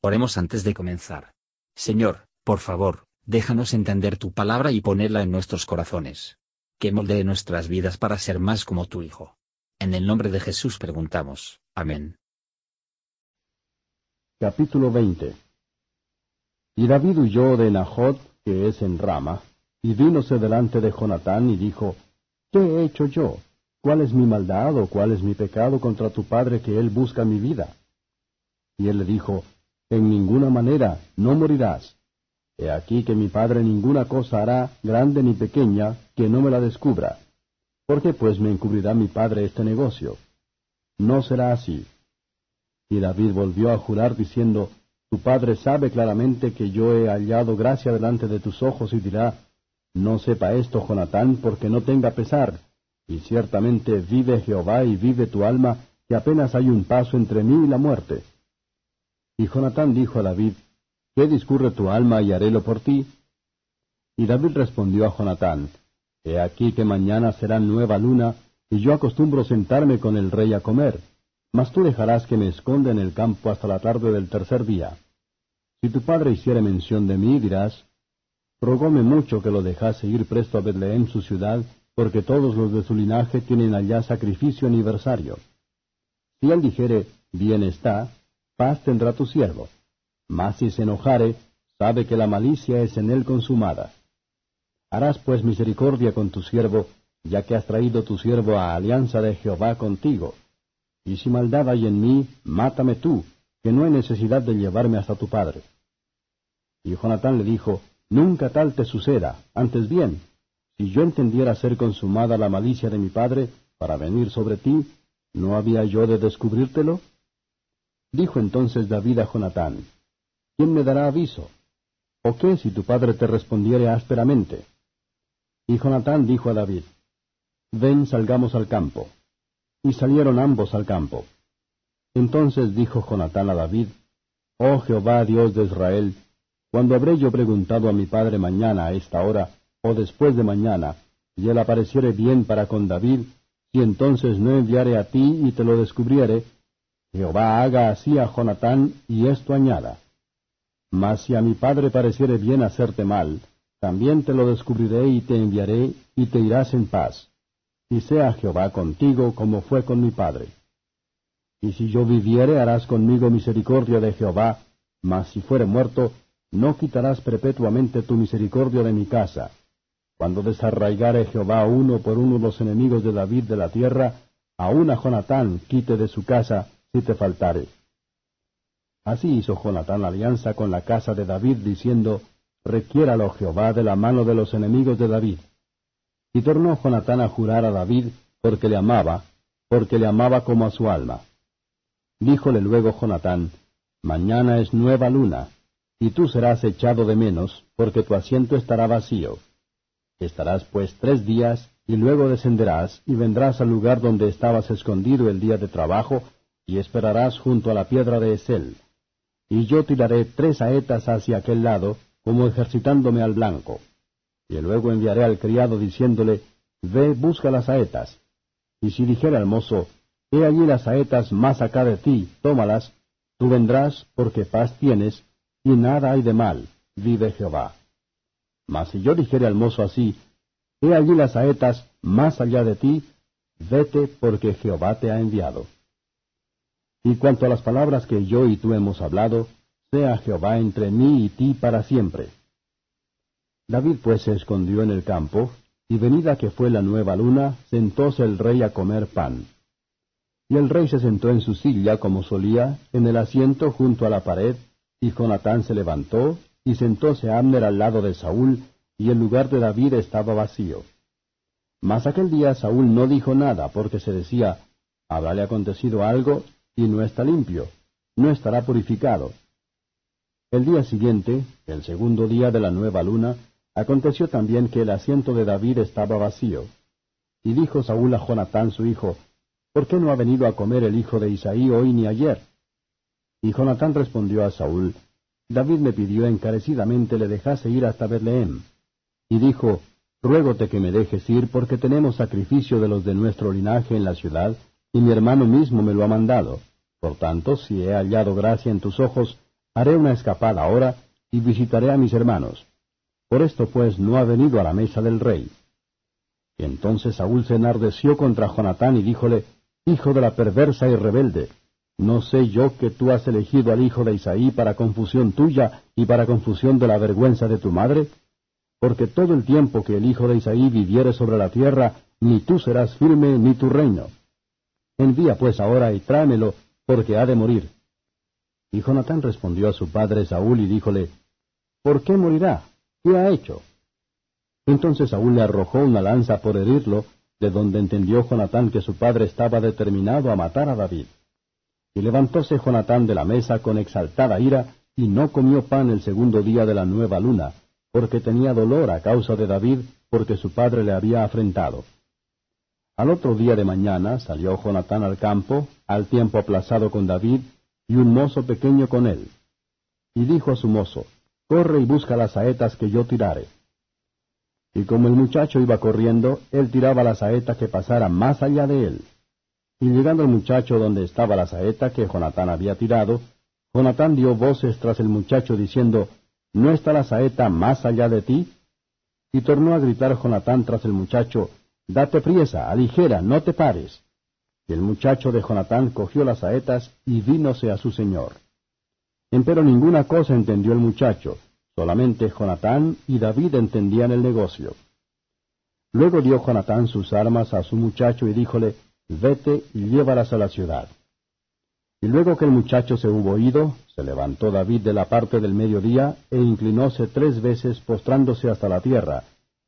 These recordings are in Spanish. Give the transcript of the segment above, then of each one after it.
Oremos antes de comenzar. Señor, por favor, déjanos entender tu palabra y ponerla en nuestros corazones. Que moldee nuestras vidas para ser más como tu Hijo. En el nombre de Jesús preguntamos. Amén. Capítulo 20 Y David huyó de Nahot, que es en Rama, y vínose delante de Jonatán y dijo, ¿Qué he hecho yo? ¿Cuál es mi maldad o cuál es mi pecado contra tu padre que él busca mi vida? Y él le dijo, en ninguna manera, no morirás. He aquí que mi padre ninguna cosa hará, grande ni pequeña, que no me la descubra. ¿Por qué pues me encubrirá mi padre este negocio? No será así. Y David volvió a jurar diciendo, Tu padre sabe claramente que yo he hallado gracia delante de tus ojos y dirá, No sepa esto, Jonatán, porque no tenga pesar. Y ciertamente vive Jehová y vive tu alma, que apenas hay un paso entre mí y la muerte. Y Jonatán dijo a David, ¿Qué discurre tu alma y harélo por ti? Y David respondió a Jonatán, He aquí que mañana será nueva luna, y yo acostumbro sentarme con el rey a comer, mas tú dejarás que me esconda en el campo hasta la tarde del tercer día. Si tu padre hiciere mención de mí, dirás, Rogóme mucho que lo dejase ir presto a Betlehem su ciudad, porque todos los de su linaje tienen allá sacrificio aniversario. Si él dijere, Bien está, paz tendrá tu siervo. Mas si se enojare, sabe que la malicia es en él consumada. Harás pues misericordia con tu siervo, ya que has traído tu siervo a alianza de Jehová contigo. Y si maldad hay en mí, mátame tú, que no hay necesidad de llevarme hasta tu padre. Y Jonatán le dijo, Nunca tal te suceda, antes bien, si yo entendiera ser consumada la malicia de mi padre, para venir sobre ti, ¿no había yo de descubrírtelo? Dijo entonces David a Jonatán, ¿quién me dará aviso? ¿O qué si tu padre te respondiere ásperamente? Y Jonatán dijo a David, Ven, salgamos al campo. Y salieron ambos al campo. Entonces dijo Jonatán a David, Oh Jehová Dios de Israel, cuando habré yo preguntado a mi padre mañana a esta hora, o después de mañana, y él apareciere bien para con David, si entonces no enviare a ti y te lo descubriere, Jehová haga así a Jonatán y esto añada. Mas si a mi padre pareciere bien hacerte mal, también te lo descubriré y te enviaré, y te irás en paz. Y sea Jehová contigo como fue con mi padre. Y si yo viviere, harás conmigo misericordia de Jehová, mas si fuere muerto, no quitarás perpetuamente tu misericordia de mi casa. Cuando desarraigare Jehová uno por uno los enemigos de David de la tierra, aun a Jonatán quite de su casa, si te faltare. Así hizo Jonatán alianza con la casa de David, diciendo, Requiéralo Jehová de la mano de los enemigos de David. Y tornó Jonatán a jurar a David, porque le amaba, porque le amaba como a su alma. Díjole luego Jonatán, Mañana es nueva luna, y tú serás echado de menos, porque tu asiento estará vacío. Estarás pues tres días, y luego descenderás, y vendrás al lugar donde estabas escondido el día de trabajo, y esperarás junto a la piedra de Esel. Y yo tiraré tres saetas hacia aquel lado, como ejercitándome al blanco. Y luego enviaré al criado diciéndole, Ve, busca las saetas. Y si dijera al mozo, He allí las saetas más acá de ti, tómalas, tú vendrás, porque paz tienes, y nada hay de mal, vive Jehová. Mas si yo dijere al mozo así, He allí las saetas más allá de ti, vete porque Jehová te ha enviado. Y cuanto a las palabras que yo y tú hemos hablado, sea Jehová entre mí y ti para siempre. David pues se escondió en el campo, y venida que fue la nueva luna, sentóse el rey a comer pan. Y el rey se sentó en su silla como solía, en el asiento junto a la pared, y Jonatán se levantó, y sentóse Abner al lado de Saúl, y el lugar de David estaba vacío. Mas aquel día Saúl no dijo nada, porque se decía, ¿habrále acontecido algo? Y no está limpio, no estará purificado. El día siguiente, el segundo día de la nueva luna, aconteció también que el asiento de David estaba vacío. Y dijo Saúl a Jonatán su hijo, ¿Por qué no ha venido a comer el hijo de Isaí hoy ni ayer? Y Jonatán respondió a Saúl, David me pidió encarecidamente le dejase ir hasta Betlehem. Y dijo, Ruégote que me dejes ir porque tenemos sacrificio de los de nuestro linaje en la ciudad, y mi hermano mismo me lo ha mandado. Por tanto, si he hallado gracia en tus ojos, Haré una escapada ahora y visitaré a mis hermanos. Por esto pues no ha venido a la mesa del rey. Entonces Saúl se enardeció contra Jonatán y díjole, Hijo de la perversa y rebelde, ¿no sé yo que tú has elegido al hijo de Isaí para confusión tuya y para confusión de la vergüenza de tu madre? Porque todo el tiempo que el hijo de Isaí viviere sobre la tierra, ni tú serás firme ni tu reino. Envía pues ahora y tráemelo, porque ha de morir. Y Jonatán respondió a su padre Saúl y díjole, ¿Por qué morirá? ¿Qué ha hecho? Entonces Saúl le arrojó una lanza por herirlo, de donde entendió Jonatán que su padre estaba determinado a matar a David. Y levantóse Jonatán de la mesa con exaltada ira, y no comió pan el segundo día de la nueva luna, porque tenía dolor a causa de David, porque su padre le había afrentado. Al otro día de mañana salió Jonatán al campo, al tiempo aplazado con David, y un mozo pequeño con él. Y dijo a su mozo, Corre y busca las saetas que yo tirare. Y como el muchacho iba corriendo, él tiraba la saeta que pasara más allá de él. Y llegando el muchacho donde estaba la saeta que Jonatán había tirado, Jonatán dio voces tras el muchacho diciendo, ¿No está la saeta más allá de ti? Y tornó a gritar Jonatán tras el muchacho, Date priesa, aligera, no te pares. Y el muchacho de Jonatán cogió las saetas y vínose a su señor. Empero ninguna cosa entendió el muchacho, solamente Jonatán y David entendían el negocio. Luego dio Jonatán sus armas a su muchacho y díjole, Vete y llévalas a la ciudad. Y luego que el muchacho se hubo ido, se levantó David de la parte del mediodía e inclinóse tres veces postrándose hasta la tierra,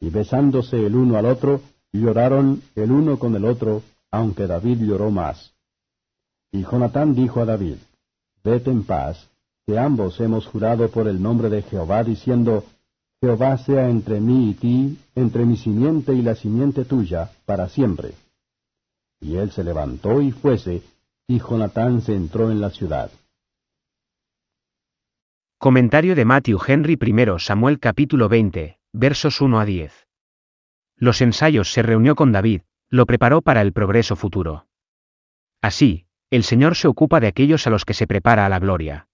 y besándose el uno al otro, lloraron el uno con el otro aunque David lloró más. Y Jonatán dijo a David, Vete en paz, que ambos hemos jurado por el nombre de Jehová, diciendo, Jehová sea entre mí y ti, entre mi simiente y la simiente tuya, para siempre. Y él se levantó y fuese, y Jonatán se entró en la ciudad. Comentario de Matthew Henry I Samuel capítulo 20, versos 1 a 10. Los ensayos se reunió con David, lo preparó para el progreso futuro. Así, el Señor se ocupa de aquellos a los que se prepara a la gloria.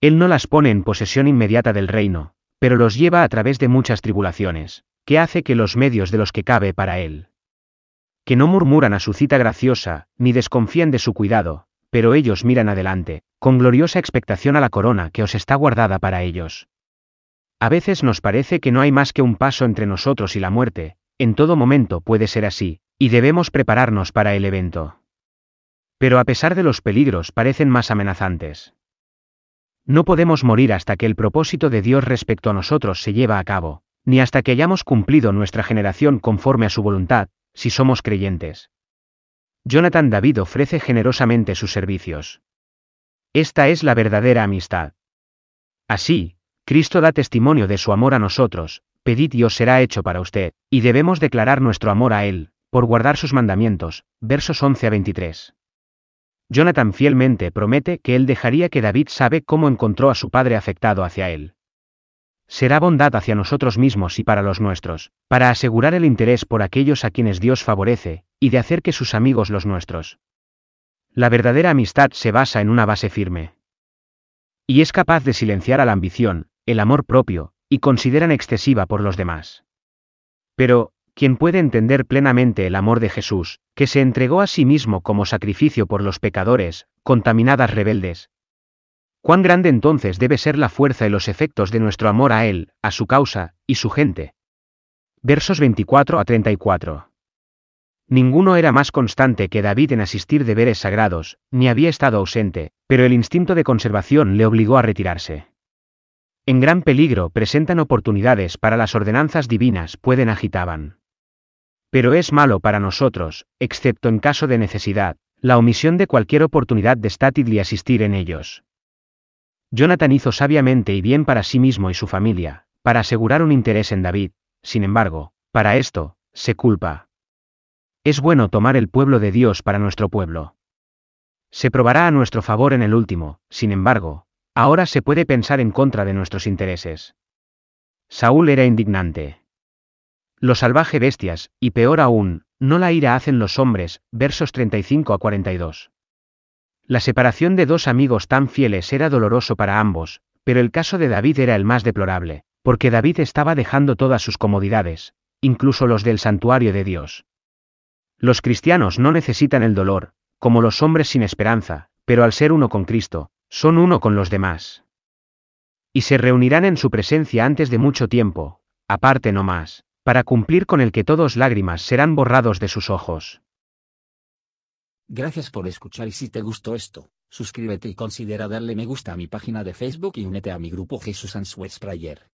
Él no las pone en posesión inmediata del reino, pero los lleva a través de muchas tribulaciones, que hace que los medios de los que cabe para él. Que no murmuran a su cita graciosa, ni desconfían de su cuidado, pero ellos miran adelante, con gloriosa expectación a la corona que os está guardada para ellos. A veces nos parece que no hay más que un paso entre nosotros y la muerte, en todo momento puede ser así, y debemos prepararnos para el evento. Pero a pesar de los peligros parecen más amenazantes. No podemos morir hasta que el propósito de Dios respecto a nosotros se lleva a cabo, ni hasta que hayamos cumplido nuestra generación conforme a su voluntad, si somos creyentes. Jonathan David ofrece generosamente sus servicios. Esta es la verdadera amistad. Así, Cristo da testimonio de su amor a nosotros, pedid y os será hecho para usted, y debemos declarar nuestro amor a Él, por guardar sus mandamientos, versos 11 a 23. Jonathan fielmente promete que él dejaría que David sabe cómo encontró a su padre afectado hacia él. Será bondad hacia nosotros mismos y para los nuestros, para asegurar el interés por aquellos a quienes Dios favorece, y de hacer que sus amigos los nuestros. La verdadera amistad se basa en una base firme. Y es capaz de silenciar a la ambición, el amor propio, y consideran excesiva por los demás. Pero, ¿quién puede entender plenamente el amor de Jesús, que se entregó a sí mismo como sacrificio por los pecadores, contaminadas rebeldes? ¿Cuán grande entonces debe ser la fuerza y los efectos de nuestro amor a Él, a su causa, y su gente? Versos 24 a 34. Ninguno era más constante que David en asistir deberes sagrados, ni había estado ausente, pero el instinto de conservación le obligó a retirarse. En gran peligro presentan oportunidades para las ordenanzas divinas pueden agitaban. Pero es malo para nosotros, excepto en caso de necesidad, la omisión de cualquier oportunidad de statid y asistir en ellos. Jonathan hizo sabiamente y bien para sí mismo y su familia, para asegurar un interés en David, sin embargo, para esto, se culpa. Es bueno tomar el pueblo de Dios para nuestro pueblo. Se probará a nuestro favor en el último, sin embargo, Ahora se puede pensar en contra de nuestros intereses. Saúl era indignante. Lo salvaje bestias, y peor aún, no la ira hacen los hombres, versos 35 a 42. La separación de dos amigos tan fieles era doloroso para ambos, pero el caso de David era el más deplorable, porque David estaba dejando todas sus comodidades, incluso los del santuario de Dios. Los cristianos no necesitan el dolor, como los hombres sin esperanza, pero al ser uno con Cristo, son uno con los demás. Y se reunirán en su presencia antes de mucho tiempo, aparte no más, para cumplir con el que todos lágrimas serán borrados de sus ojos. Gracias por escuchar y si te gustó esto, suscríbete y considera darle me gusta a mi página de Facebook y únete a mi grupo Jesús Answers Prayer.